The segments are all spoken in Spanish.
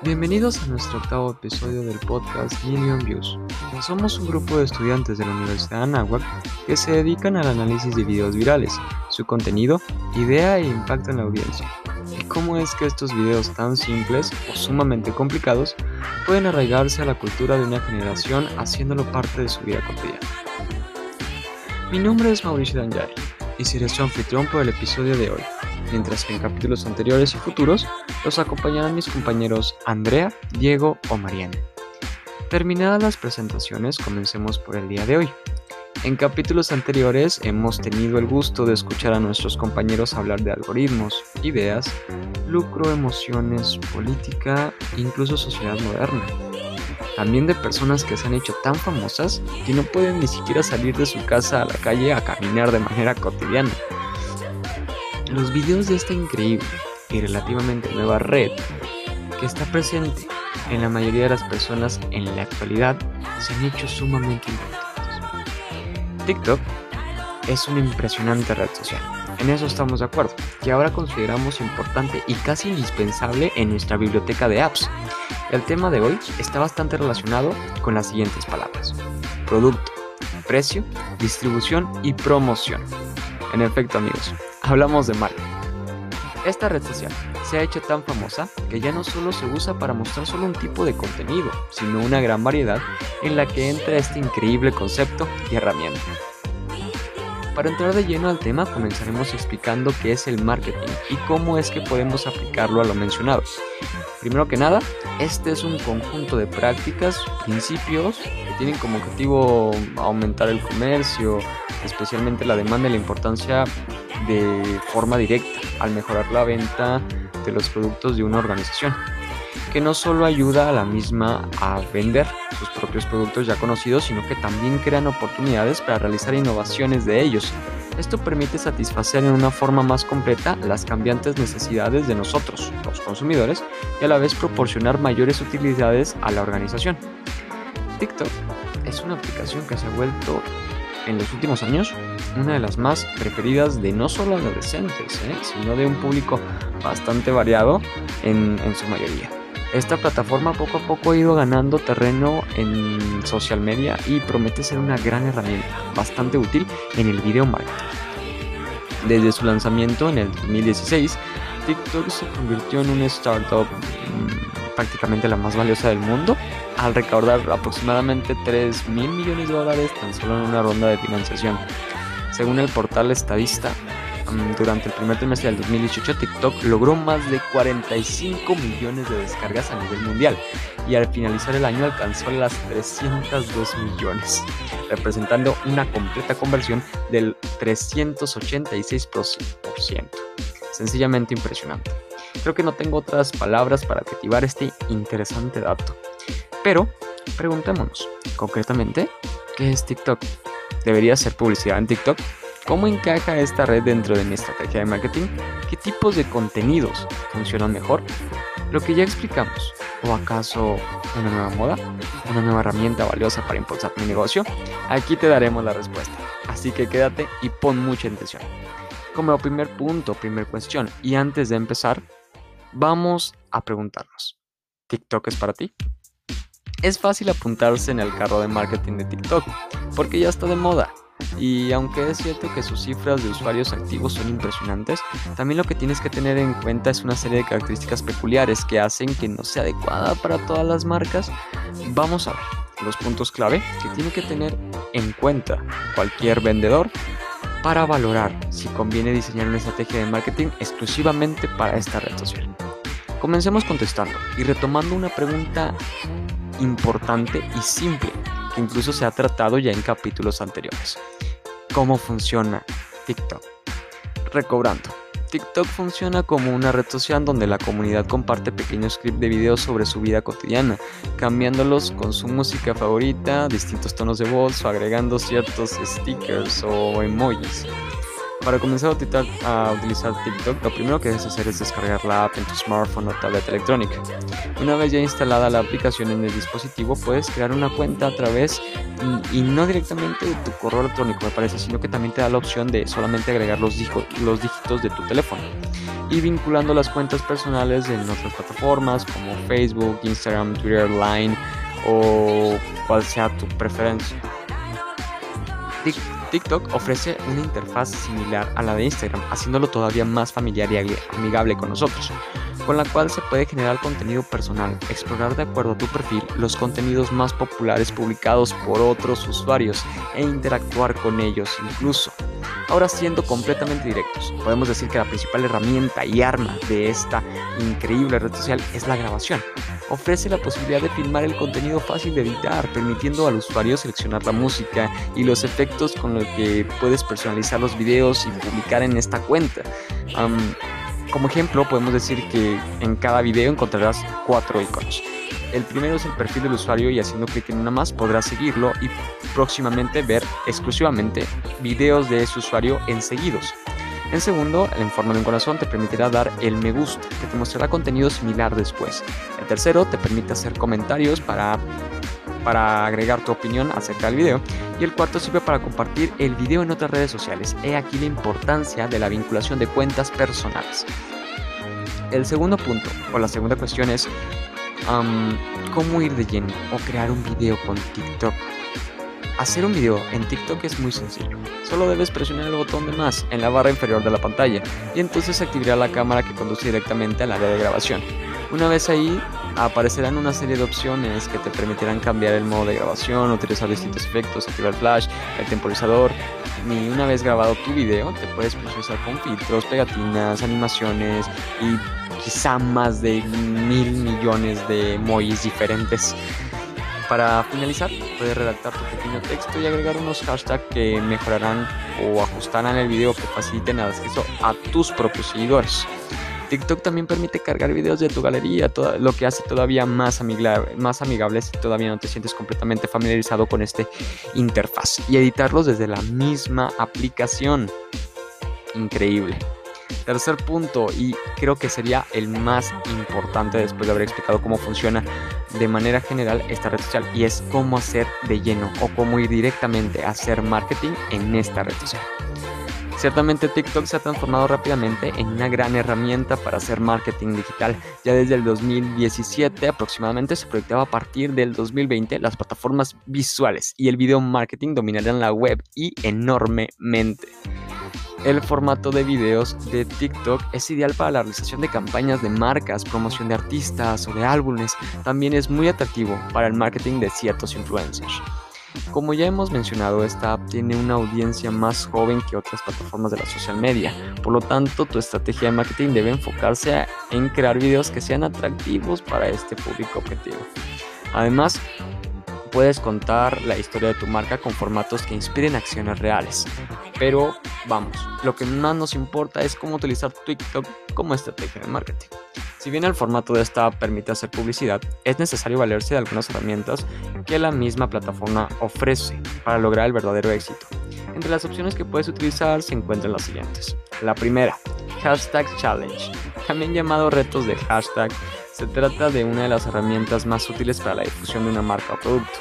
Bienvenidos a nuestro octavo episodio del podcast Million Views. Somos un grupo de estudiantes de la Universidad de Anáhuac que se dedican al análisis de videos virales, su contenido, idea e impacto en la audiencia. Y cómo es que estos videos tan simples o sumamente complicados pueden arraigarse a la cultura de una generación haciéndolo parte de su vida cotidiana. Mi nombre es Mauricio Danjari y seré su anfitrión por el episodio de hoy, mientras que en capítulos anteriores y futuros los acompañarán mis compañeros Andrea, Diego o Mariana. Terminadas las presentaciones, comencemos por el día de hoy. En capítulos anteriores hemos tenido el gusto de escuchar a nuestros compañeros hablar de algoritmos, ideas, lucro, emociones, política, incluso sociedad moderna también de personas que se han hecho tan famosas que no pueden ni siquiera salir de su casa a la calle a caminar de manera cotidiana. Los videos de esta increíble y relativamente nueva red que está presente en la mayoría de las personas en la actualidad se han hecho sumamente importantes. TikTok es una impresionante red social, en eso estamos de acuerdo, que ahora consideramos importante y casi indispensable en nuestra biblioteca de apps el tema de hoy está bastante relacionado con las siguientes palabras. Producto, precio, distribución y promoción. En efecto amigos, hablamos de marketing. Esta red social se ha hecho tan famosa que ya no solo se usa para mostrar solo un tipo de contenido, sino una gran variedad en la que entra este increíble concepto y herramienta. Para entrar de lleno al tema comenzaremos explicando qué es el marketing y cómo es que podemos aplicarlo a lo mencionado. Primero que nada, este es un conjunto de prácticas, principios que tienen como objetivo aumentar el comercio, especialmente la demanda y la importancia de forma directa al mejorar la venta de los productos de una organización, que no solo ayuda a la misma a vender sus propios productos ya conocidos, sino que también crean oportunidades para realizar innovaciones de ellos esto permite satisfacer en una forma más completa las cambiantes necesidades de nosotros, los consumidores, y a la vez proporcionar mayores utilidades a la organización. TikTok es una aplicación que se ha vuelto en los últimos años una de las más preferidas de no solo adolescentes, ¿eh? sino de un público bastante variado en, en su mayoría. Esta plataforma poco a poco ha ido ganando terreno en social media y promete ser una gran herramienta, bastante útil en el video marketing. Desde su lanzamiento en el 2016, TikTok se convirtió en una startup mm, prácticamente la más valiosa del mundo, al recaudar aproximadamente 3 mil millones de dólares tan solo en una ronda de financiación. Según el portal Estadista, Mm, durante el primer trimestre del 2018 TikTok logró más de 45 millones de descargas a nivel mundial y al finalizar el año alcanzó las 302 millones, representando una completa conversión del 386%. Sencillamente impresionante. Creo que no tengo otras palabras para adjetivar este interesante dato. Pero preguntémonos, concretamente, ¿qué es TikTok? ¿Debería ser publicidad en TikTok? ¿Cómo encaja esta red dentro de mi estrategia de marketing? ¿Qué tipos de contenidos funcionan mejor? Lo que ya explicamos. ¿O acaso una nueva moda? ¿Una nueva herramienta valiosa para impulsar mi negocio? Aquí te daremos la respuesta. Así que quédate y pon mucha atención. Como primer punto, primer cuestión, y antes de empezar, vamos a preguntarnos, ¿TikTok es para ti? Es fácil apuntarse en el carro de marketing de TikTok, porque ya está de moda y aunque es cierto que sus cifras de usuarios activos son impresionantes, también lo que tienes que tener en cuenta es una serie de características peculiares que hacen que no sea adecuada para todas las marcas. Vamos a ver los puntos clave que tiene que tener en cuenta cualquier vendedor para valorar si conviene diseñar una estrategia de marketing exclusivamente para esta red social. Comencemos contestando y retomando una pregunta importante y simple que incluso se ha tratado ya en capítulos anteriores. ¿Cómo funciona TikTok? Recobrando. TikTok funciona como una red social donde la comunidad comparte pequeños clips de videos sobre su vida cotidiana, cambiándolos con su música favorita, distintos tonos de voz o agregando ciertos stickers o emojis. Para comenzar a utilizar TikTok, lo primero que debes hacer es descargar la app en tu smartphone o tableta electrónica. Una vez ya instalada la aplicación en el dispositivo, puedes crear una cuenta a través y no directamente de tu correo electrónico, me parece, sino que también te da la opción de solamente agregar los, los dígitos de tu teléfono y vinculando las cuentas personales en otras plataformas como Facebook, Instagram, Twitter, Line o cual sea tu preferencia. TikTok ofrece una interfaz similar a la de Instagram, haciéndolo todavía más familiar y amigable con nosotros, con la cual se puede generar contenido personal, explorar de acuerdo a tu perfil los contenidos más populares publicados por otros usuarios e interactuar con ellos incluso. Ahora siendo completamente directos, podemos decir que la principal herramienta y arma de esta increíble red social es la grabación. Ofrece la posibilidad de filmar el contenido fácil de editar, permitiendo al usuario seleccionar la música y los efectos con los que puedes personalizar los videos y publicar en esta cuenta. como ejemplo, podemos decir que en cada video encontrarás cuatro iconos. El primero es el perfil del usuario y haciendo clic en una más podrás seguirlo y próximamente ver exclusivamente videos de ese usuario en seguidos. En segundo, el forma de un corazón te permitirá dar el me gusta, que te mostrará contenido similar después. El tercero te permite hacer comentarios para, para agregar tu opinión acerca del video. Y el cuarto sirve para compartir el video en otras redes sociales. He aquí la importancia de la vinculación de cuentas personales. El segundo punto, o la segunda cuestión es cómo ir de lleno o crear un video con TikTok. Hacer un video en TikTok es muy sencillo. Solo debes presionar el botón de más en la barra inferior de la pantalla y entonces activará la cámara que conduce directamente al área de grabación. Una vez ahí, aparecerán una serie de opciones que te permitirán cambiar el modo de grabación, utilizar distintos efectos, activar el flash, el temporizador. Y una vez grabado tu video, te puedes procesar con filtros, pegatinas, animaciones y quizá más de mil millones de emojis diferentes. Para finalizar, puedes redactar tu pequeño texto y agregar unos hashtags que mejorarán o ajustarán el video que faciliten el acceso a tus propios seguidores. TikTok también permite cargar videos de tu galería, lo que hace todavía más, amigable, más amigables si todavía no te sientes completamente familiarizado con este interfaz y editarlos desde la misma aplicación. Increíble. Tercer punto, y creo que sería el más importante después de haber explicado cómo funciona de manera general esta red social, y es cómo hacer de lleno o cómo ir directamente a hacer marketing en esta red social. Ciertamente TikTok se ha transformado rápidamente en una gran herramienta para hacer marketing digital. Ya desde el 2017 aproximadamente se proyectaba a partir del 2020 las plataformas visuales y el video marketing dominarían la web y enormemente. El formato de videos de TikTok es ideal para la realización de campañas de marcas, promoción de artistas o de álbumes. También es muy atractivo para el marketing de ciertos influencers. Como ya hemos mencionado, esta app tiene una audiencia más joven que otras plataformas de la social media, por lo tanto tu estrategia de marketing debe enfocarse en crear videos que sean atractivos para este público objetivo. Además, puedes contar la historia de tu marca con formatos que inspiren acciones reales. Pero vamos, lo que más nos importa es cómo utilizar TikTok como estrategia de marketing. Si bien el formato de esta permite hacer publicidad, es necesario valerse de algunas herramientas que la misma plataforma ofrece para lograr el verdadero éxito. Entre las opciones que puedes utilizar se encuentran las siguientes. La primera, Hashtag Challenge, también llamado retos de hashtag, se trata de una de las herramientas más útiles para la difusión de una marca o producto.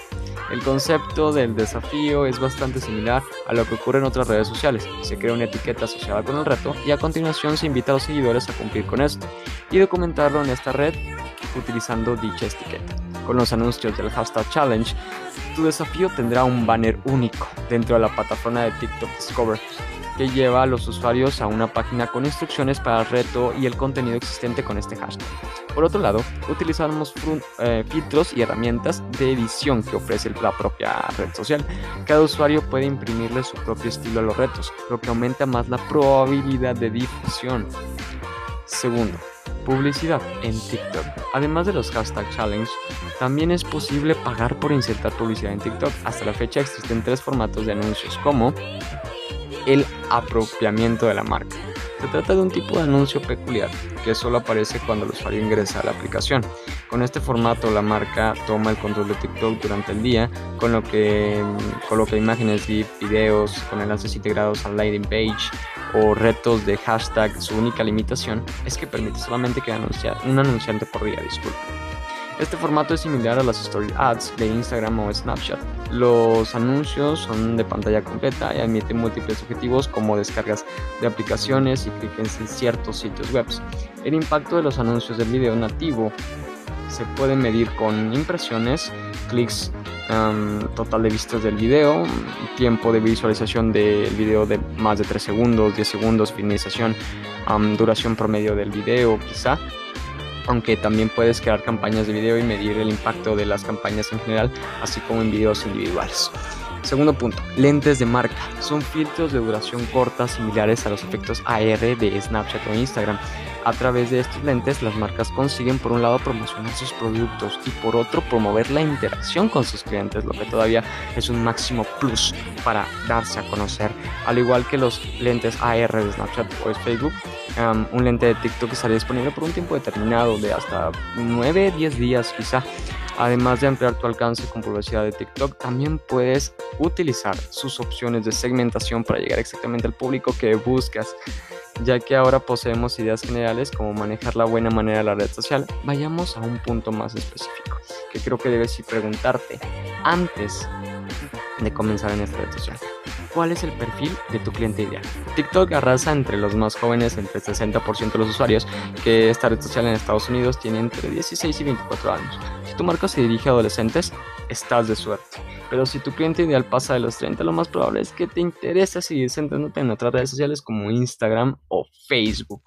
El concepto del desafío es bastante similar a lo que ocurre en otras redes sociales. Se crea una etiqueta asociada con el reto y a continuación se invita a los seguidores a cumplir con esto y documentarlo en esta red utilizando dicha etiqueta. Con los anuncios del hashtag challenge, tu desafío tendrá un banner único dentro de la plataforma de TikTok Discover que lleva a los usuarios a una página con instrucciones para el reto y el contenido existente con este hashtag. Por otro lado, utilizamos eh, filtros y herramientas de edición que ofrece la propia red social. Cada usuario puede imprimirle su propio estilo a los retos, lo que aumenta más la probabilidad de difusión. Segundo, publicidad en TikTok. Además de los hashtag challenge, también es posible pagar por insertar publicidad en TikTok. Hasta la fecha existen tres formatos de anuncios como el apropiamiento de la marca. Se trata de un tipo de anuncio peculiar que solo aparece cuando el usuario ingresa a la aplicación. Con este formato la marca toma el control de TikTok durante el día, con lo que coloca imágenes, GIF, videos con enlaces integrados al landing page o retos de hashtag, su única limitación es que permite solamente que un anunciante por día, disculpe. Este formato es similar a las Story Ads de Instagram o Snapchat. Los anuncios son de pantalla completa y admiten múltiples objetivos como descargas de aplicaciones y clics en ciertos sitios web. El impacto de los anuncios del video nativo se puede medir con impresiones, clics total de vistas del video, tiempo de visualización del video de más de 3 segundos, 10 segundos, finalización, duración promedio del video quizá, aunque también puedes crear campañas de video y medir el impacto de las campañas en general, así como en videos individuales. Segundo punto, lentes de marca. Son filtros de duración corta similares a los efectos AR de Snapchat o Instagram. A través de estos lentes, las marcas consiguen por un lado promocionar sus productos y por otro promover la interacción con sus clientes, lo que todavía es un máximo plus para darse a conocer. Al igual que los lentes AR de Snapchat o Facebook, un lente de TikTok estaría disponible por un tiempo determinado de hasta 9-10 días quizá. Además de ampliar tu alcance con publicidad de TikTok, también puedes utilizar sus opciones de segmentación para llegar exactamente al público que buscas. Ya que ahora poseemos ideas generales como manejar la buena manera de la red social, vayamos a un punto más específico que creo que debes preguntarte antes de comenzar en esta red social cuál es el perfil de tu cliente ideal. TikTok arrasa entre los más jóvenes, entre el 60% de los usuarios, que esta red social en Estados Unidos tiene entre 16 y 24 años. Si tu marca se dirige a adolescentes, estás de suerte. Pero si tu cliente ideal pasa de los 30, lo más probable es que te interese seguir centrándote en otras redes sociales como Instagram o Facebook.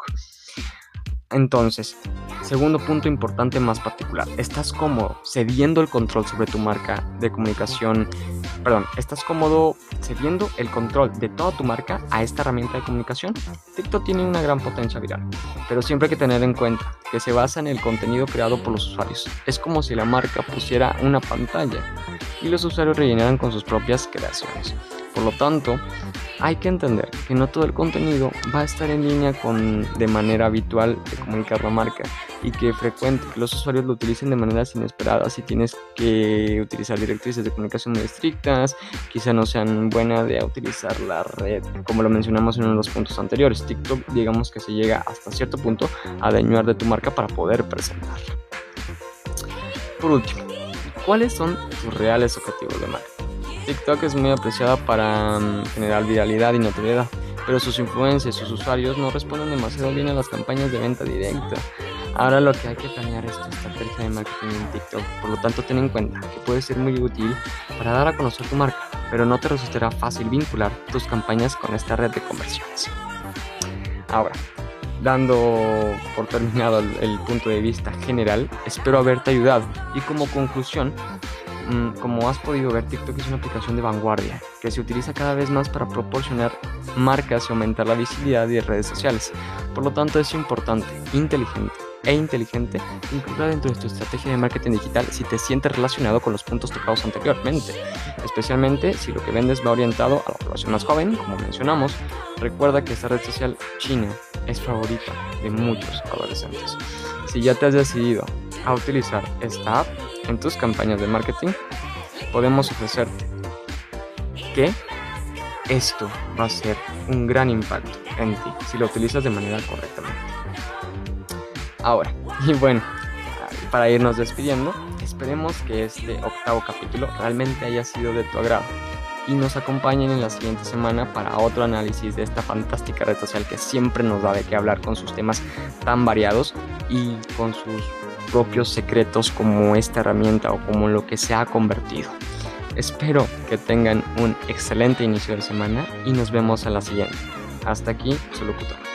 Entonces, segundo punto importante más particular, ¿estás cómodo cediendo el control sobre tu marca de comunicación? Perdón, ¿estás cómodo cediendo el control de toda tu marca a esta herramienta de comunicación? TikTok tiene una gran potencia viral, pero siempre hay que tener en cuenta que se basa en el contenido creado por los usuarios. Es como si la marca pusiera una pantalla y los usuarios rellenaran con sus propias creaciones. Por lo tanto, hay que entender que no todo el contenido va a estar en línea con de manera habitual de comunicar la marca y que frecuente que los usuarios lo utilicen de maneras inesperadas y tienes que utilizar directrices de comunicación muy estrictas, quizá no sean buenas de utilizar la red, como lo mencionamos en uno de los puntos anteriores. TikTok, digamos que se llega hasta cierto punto a dañar de tu marca para poder presentarla. Por último, ¿cuáles son tus reales objetivos de marca? TikTok es muy apreciada para mm, generar viralidad y notoriedad, pero sus influencias, sus usuarios no responden demasiado bien a las campañas de venta directa. Ahora lo que hay que planear es tu estrategia de marketing en TikTok, por lo tanto ten en cuenta que puede ser muy útil para dar a conocer tu marca, pero no te resultará fácil vincular tus campañas con esta red de conversiones. Ahora, dando por terminado el, punto de vista general, espero haberte ayudado y como conclusión Mm, como has podido ver, TikTok es una aplicación de vanguardia que se utiliza cada vez más para proporcionar marcas y aumentar la visibilidad de redes sociales. Por lo tanto, es importante, inteligente e inteligente incluirla dentro de tu estrategia de marketing digital si te sientes relacionado con los puntos tocados anteriormente, especialmente si lo que vendes va orientado a la población más joven, como mencionamos. Recuerda que esta red social china es favorita de muchos adolescentes. Si ya te has decidido a utilizar esta app en tus campañas de marketing, podemos ofrecerte que esto va a ser un gran impacto en ti si lo utilizas de manera correctamente. Ahora, y bueno, para irnos despidiendo, esperemos que este octavo capítulo realmente haya sido de tu agrado y nos acompañen en la siguiente semana para otro análisis de esta fantástica red social que siempre nos da de qué hablar con sus temas tan variados y con sus propios secretos como esta herramienta o como lo que se ha convertido. Espero que tengan un excelente inicio de semana y nos vemos a la siguiente. Hasta aquí, su locutor.